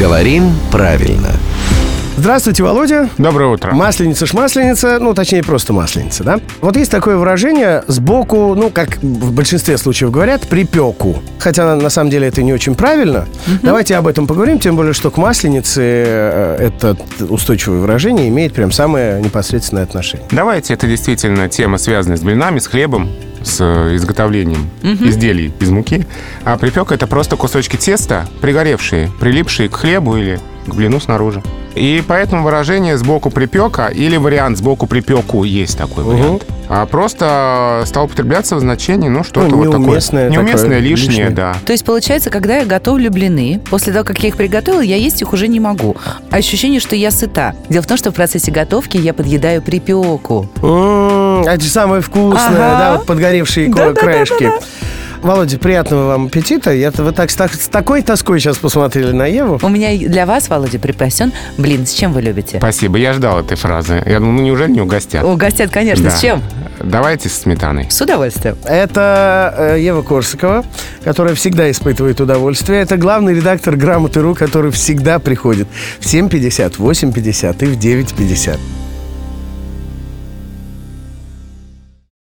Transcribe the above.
Говорим правильно. Здравствуйте, Володя. Доброе утро. Масленица шмасленица, ну, точнее, просто масленица, да? Вот есть такое выражение сбоку, ну, как в большинстве случаев говорят, припеку. Хотя на самом деле это не очень правильно. Давайте об этом поговорим, тем более, что к масленице э, это устойчивое выражение имеет прям самое непосредственное отношение. Давайте, это действительно тема, связанная с блинами, с хлебом, с изготовлением изделий из муки. А припек это просто кусочки теста, пригоревшие, прилипшие к хлебу или к блину снаружи. И поэтому выражение сбоку припека или вариант сбоку припеку есть такой вариант. А просто стал употребляться в значении, ну, что-то Ну, вот такое. неуместное такое, Неуместное, лишнее, лишнее. да. То есть, получается, когда я готовлю блины, после того, как я их приготовила, я есть их уже не могу. А ощущение, что я сыта. Дело в том, что в процессе готовки я подъедаю припеку. М, Это же самое вкусное, Ага. да, вот подгоревшие Да-да-да-да-да. краешки. Володя, приятного вам аппетита. Я, вы так, с, так- с такой тоской сейчас посмотрели на Еву. У меня для вас, Володя, припасен блин. С чем вы любите? Спасибо, я ждал этой фразы. Я думаю, ну неужели не угостят? Угостят, конечно. Да. С чем? Давайте с сметаной. С удовольствием. Это э, Ева Корсакова, которая всегда испытывает удовольствие. Это главный редактор «Грамоты.ру», который всегда приходит в 7.50, 8.50 и в 9.50.